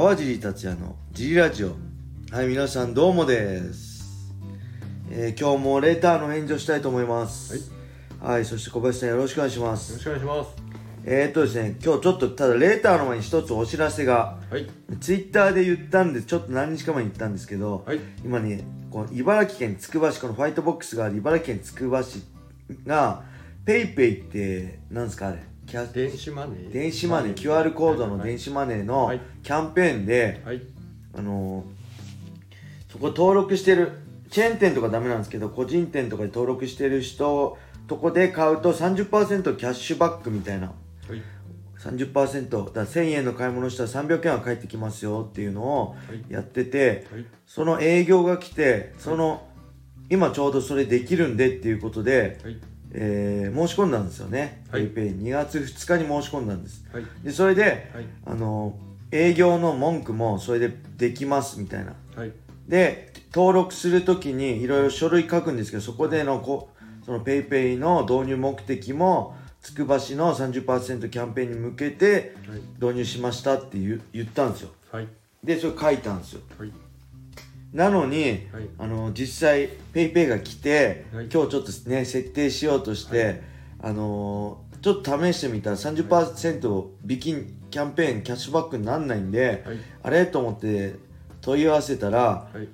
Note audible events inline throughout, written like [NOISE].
川尻達也のジリラジオ。はい皆さんどうもです、えー今日もレターの返事をしたいと思います。はい、そして小林さんよろしくお願いしますよろしくお願いします。えー、っとですね今日ちょっとただレターの前に一つお知らせがはい。ツイッターで言ったんでちょっと何日か前に言ったんですけど、はい。今ねこの茨城県つくば市このファイトボックスがある茨城県つくば市がペイペイってなんですかあれ？キャ電子マネー。電子マネー。QR コードの電子マネーのはい。キャンペーンで、はい。あのーそこ登録してる。チェーン店とかダメなんですけど個人店とかで登録してる人とこで買うと30%キャッシュバックみたいな。はい。30%だから1000円の買い物したら300円は返ってきますよっていうのをはい。やっててはい。その営業が来てその今ちょうどそれできるんでっていうことで、はいえー申し込んだんですよね、はい。PayPay2 月2日に申し込んだんです。はい。でそれではい。あの営業の文句もそれでできますみたいな。はい。で登録するときにいろいろ書類書くんですけどそこでのこその PayPay の導入目的もつくば市の30%キャンペーンに向けてはい。導入しましたって言う言ったんですよ。はい。でそれ書いたんですよ。はいなのに、はい。あの実際 PayPay が来て、はい。今日ちょっとね設定しようとして、あのーちょっと試してみたら30%引きキャンペーンキャッシュバックになんないんで、はい。あれ？と思って問い合わせたら、はい。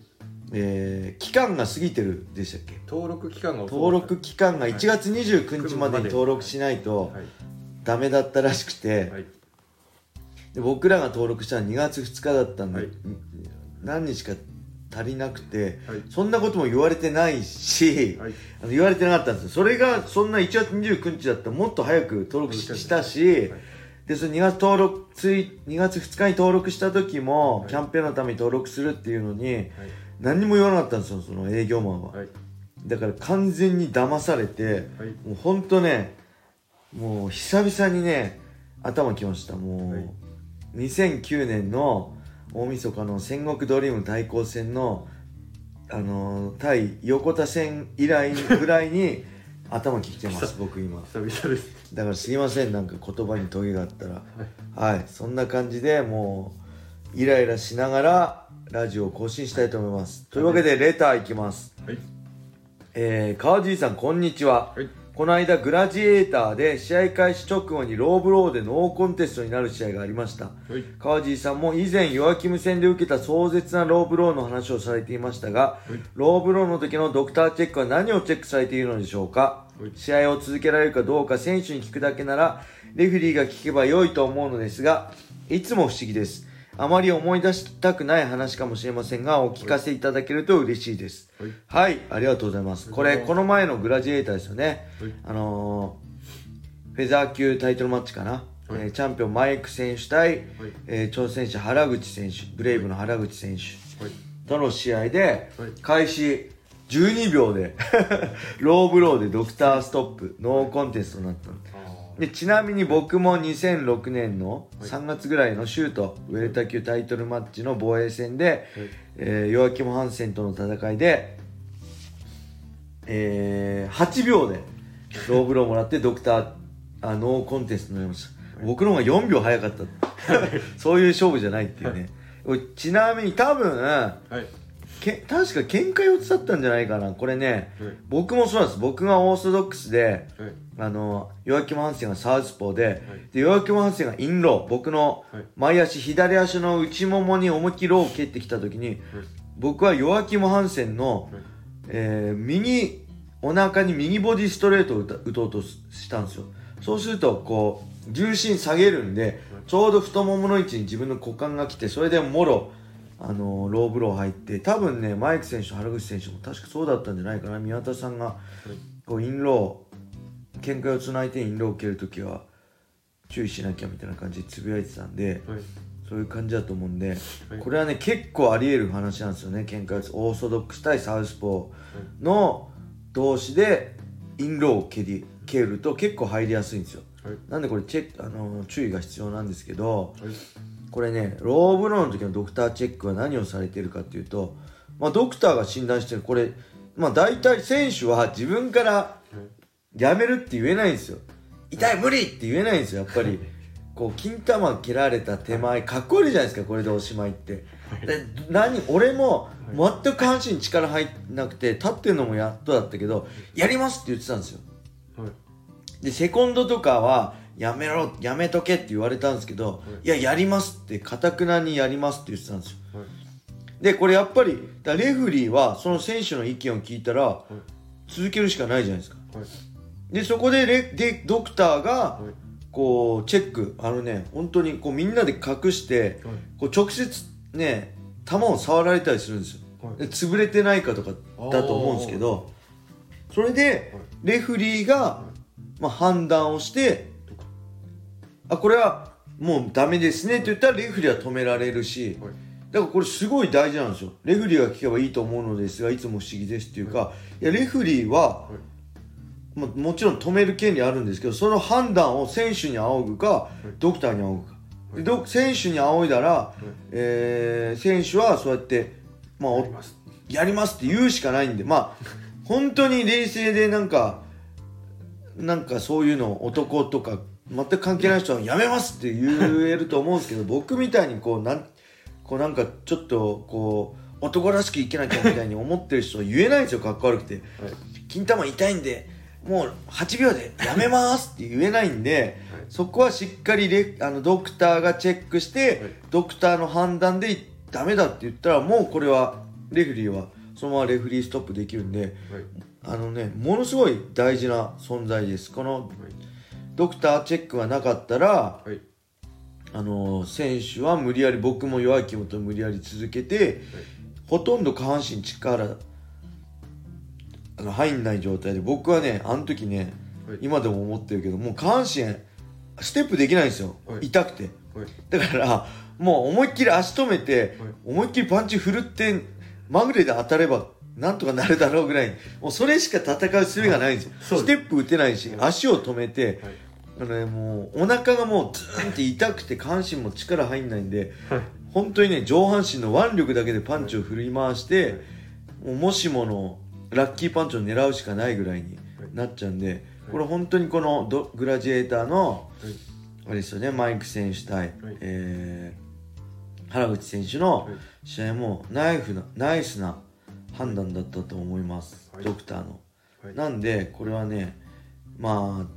えー期間が過ぎてるでしたっけ？登録期間が登録期間が1月29日までに登録しないとはい。ダメだったらしくて、はい。で僕らが登録したのは2月2日だったんで、はい。何日か足りなくて、はい。そんなことも言われてないし、はい。あの言われてなかったんですよ。それがそんな1月29日だったらもっと早く登録ししたし、はい。でその2月登録つい2月2日に登録した時も、はい。キャンペーンのために登録するっていうのにはい。何にも言わなかったんですよその営業マンは、はい。だから完全に騙されて、はい。もうほんとねもう久々にね頭きました。もう、はい。2009年の大晦日の戦国ドリーム対抗戦のあのー対横田戦以来 [LAUGHS] ぐらいに頭きてます僕今。久々です。だからすいませんなんか言葉にトゲがあったら。はい。そんな感じでもうイライラしながらラジオを更新したいと思います。というわけでレターいきます。はい。えー、川尻さんこんにちは、はいこの間グラジエーターで試合開始直後にローブローでノーコンテストになる試合がありました。はい。川尻さんも以前ヨアキム戦で受けた壮絶なローブローの話をされていましたが、はい。ローブローの時のドクターチェックは何をチェックされているのでしょうか、はい。試合を続けられるかどうか選手に聞くだけならレフェリーが聞けば良いと思うのですがいつも不思議ですあまり思い出したくない話かもしれませんがお聞かせいただけると嬉しいです。はい。はい、ありがとうございます。これ、この前のグラジエーターですよね。はい。あのーフェザー級タイトルマッチかな。はい。えーチャンピオンマイク選手対、はい。えー挑戦者原口選手、ブレイブの原口選手はい。との試合で、はい。開始12秒で、[LAUGHS] ローブローでドクターストップ、ノーコンテストになったでちなみに僕も2006年のはい。3月ぐらいのシュート、ウェルター級タイトルマッチの防衛戦で、えーヨアキム・ハンセンとの戦いで、えー8秒でローブローもらってドクターあノーコンテストになりました、僕の方が4秒早かった。[LAUGHS] そういう勝負じゃないっていうね、ちなみに多分はいけ確か喧嘩4つだったんじゃないかな。これねはい。僕もそうなんです。僕がオーソドックスではい。あのヨアキム・ハンセンがサウスポーで,、でヨアキム・ハンセンがインロー。僕のはい。前足左足の内ももに思いっきりローを蹴ってきた時に僕はヨアキム・ハンセンの、はい。えー右お腹に右ボディストレートを打とうとしたんですよ。そうするとこう重心下げるんでちょうど太ももの位置に自分の股間が来てそれでもろあのローブロー入って多分ねマイク選手と原口選手も確かそうだったんじゃないかな。宮田さんがこうインロー喧嘩をつないでインローを蹴るときは注意しなきゃみたいな感じでつぶやいてたんではい。そういう感じだと思うんで、はい。これはね結構あり得る話なんですよね喧嘩四つオーソドックス対サウスポーの同士でインローを蹴り蹴ると結構入りやすいんですよ。はい。なんでこれチェックあの注意が必要なんですけどはいこれねローブローの時のドクターチェックは何をされているかっていうと、まあ、ドクターが診断してるこれ、まあ、大体選手は自分からやめるって言えないんですよ。痛い無理って言えないんですよやっぱり。[LAUGHS] こう金玉蹴られた手前かっこいいじゃないですかこれでおしまいって。で何俺も全く下半身に力入んなくて立ってるのもやっとだったけどやりますって言ってたんですよ。はい。でセコンドとかはやめろやめとけって言われたんですけど、い、ややりますってかたくなにやりますって言ってたんですよ。はい。でこれやっぱりだレフリーはその選手の意見を聞いたら続けるしかないじゃないですか。はい。でそこでレでドクターがはい。こうチェックあのね本当にこうみんなで隠してはい。こう直接ね球を触られたりするんですよ。はい。で潰れてないかとかだと思うんですけどそれでレフリーが、まあ、判断をしてあこれはもうダメですねって言ったらレフリーは止められるしはい。だからこれすごい大事なんですよ。レフリーが聞けばいいと思うのですがいつも不思議ですっていうかい。やレフリーはまあもちろん止める権利あるんですけどその判断を選手に仰ぐかドクターに仰ぐか。でド選手に仰いだら、えー選手はそうやって、まあ、おやります。やりますって言うしかないんでまあ本当に冷静でなんかなんかそういうの男とか全く関係ない人はやめますって言えると思うんですけど僕みたいにこうなんこうなんかちょっとこう男らしくいけなきゃみたいに思ってる人は言えないんですよかっこ悪くて。はい。金玉痛いんでもう8秒でやめますって言えないんで、はい。そこはしっかりレあのドクターがチェックして、はい。ドクターの判断でダメだって言ったらもうこれはレフリーはそのままレフリーストップできるんではい。あのねものすごい大事な存在です。このはいドクターチェックがなかったらはい。あの選手は無理やり僕も弱い気持ちを無理やり続けて、ほとんど下半身力あの入んない状態で僕はねあの時ね、はい。今でも思ってるけどもう下半身ステップできないんですよ、はい。痛くて。はい。だからもう思いっきり足止めて、はい。思いっきりパンチ振るってまぐれで当たればなんとかなるだろうぐらいもうそれしか戦う術がないんですよ、そうステップ打てないし、はい。足を止めて、はいあのね、もうお腹がもうズーンって痛くて下半身も力入んないんではい。本当にね上半身の腕力だけでパンチを振り回して、もうもしものラッキーパンチを狙うしかないぐらいになっちゃうんで、これ本当にこのドグラジエーターのはい。あれですよねマイク選手対、はい。えー原口選手のはい。試合もナイフなナイスな判断だったと思います、はい。ドクターの。はい。なんでこれはねまあ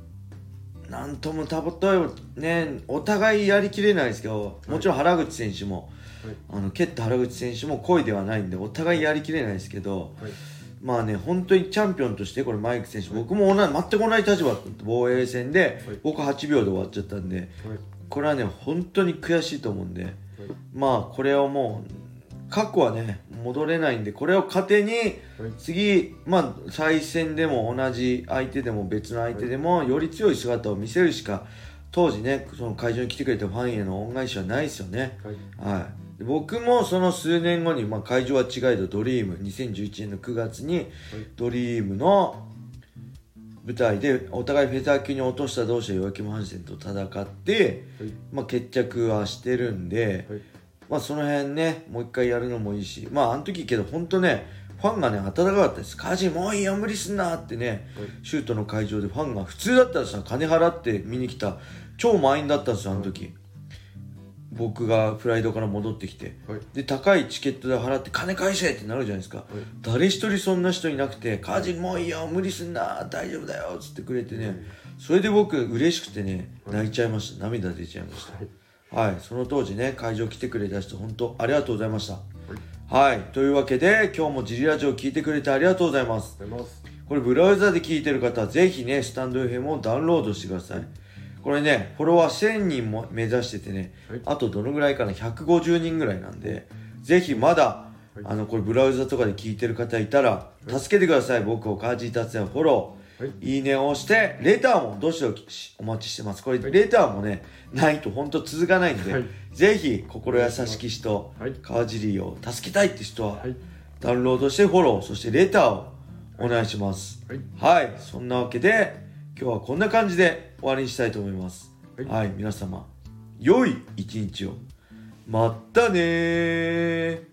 なんともたぼたいねお互いやりきれないですけど、もちろん原口選手も、はい。あの蹴った原口選手も恋ではないんでお互いやりきれないですけど、はい。まあね本当にチャンピオンとしてこれマイク選手、僕も同じ全く同じ立場防衛戦で、はい。僕8秒で終わっちゃったんではい。これはね本当に悔しいと思うんではい。まあこれをもう過去はね戻れないんでこれを糧にはい。次、まあ、再戦でも同じ相手でも別の相手でもより強い姿を見せるしか当時ねその会場に来てくれたファンへの恩返しはないですよね。はい。はい、で僕もその数年後に、まあ、会場は違えどドリーム2011年の9月にドリームの舞台でお互いフェザー級に落とした同士でヨアキム・ハンセンと戦って、はい。まあ、決着はしてるんで、はいまあその辺ねもう一回やるのもいいしまああの時けど本当ねファンがね温かかったです「カジもういいよ無理すんな」ってね、シュートの会場でファンが普通だったらさ金払って見に来た超満員だったんですよあの時、僕がフライドから戻ってきて。はい。で高いチケット代払って金返せってなるじゃないですか、誰一人そんな人いなくて「カジもういいよ無理すんな大丈夫だよ」っつってくれてね。それで僕嬉しくてね泣いちゃいました。涙出ちゃいましたはいはい、その当時ね、会場来てくれた人、本当ありがとうございました。はい、というわけで、今日もジリラジオ聞いてくれてありがとうございます。ありがとうございますこれ、ブラウザで聞いてる方は、ぜひね、スタンド FM をダウンロードしてください。これね、フォロワー1000人も目指しててね、はいあとどのぐらいかな、150人ぐらいなんで、ぜひまだ、はいあの、これ、ブラウザとかで聞いてる方いたら、助けてください。僕をカージー達也フォロー。はいいいねを押して、レターもどしどしお待ちしてます。これ、レターもね、ないと本当続かないんで、はいぜひ、心優しき人、はい川尻を助けたいって人は、はいダウンロードしてフォロー、そしてレターをお願いします。はいはい、そんなわけで、今日はこんな感じで終わりにしたいと思います。は、はいい皆様、良い一日を。まったねー。